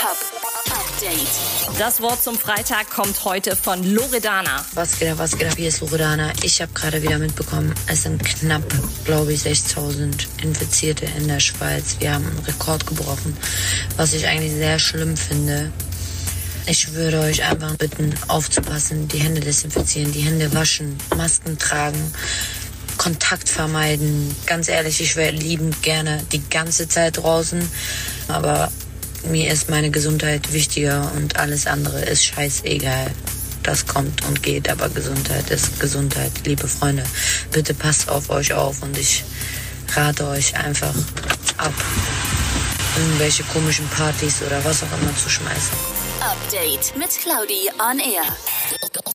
Update. Das Wort zum Freitag kommt heute von Loredana. Was geht ab, was geht ab? Hier ist Loredana. Ich habe gerade wieder mitbekommen, es sind knapp, glaube ich, 6000 Infizierte in der Schweiz. Wir haben einen Rekord gebrochen, was ich eigentlich sehr schlimm finde. Ich würde euch einfach bitten, aufzupassen, die Hände desinfizieren, die Hände waschen, Masken tragen, Kontakt vermeiden. Ganz ehrlich, ich wäre liebend gerne die ganze Zeit draußen, aber mir ist meine Gesundheit wichtiger und alles andere ist scheißegal. Das kommt und geht, aber Gesundheit ist Gesundheit. Liebe Freunde, bitte passt auf euch auf und ich rate euch einfach ab, irgendwelche komischen Partys oder was auch immer zu schmeißen. Update mit Claudi on Air.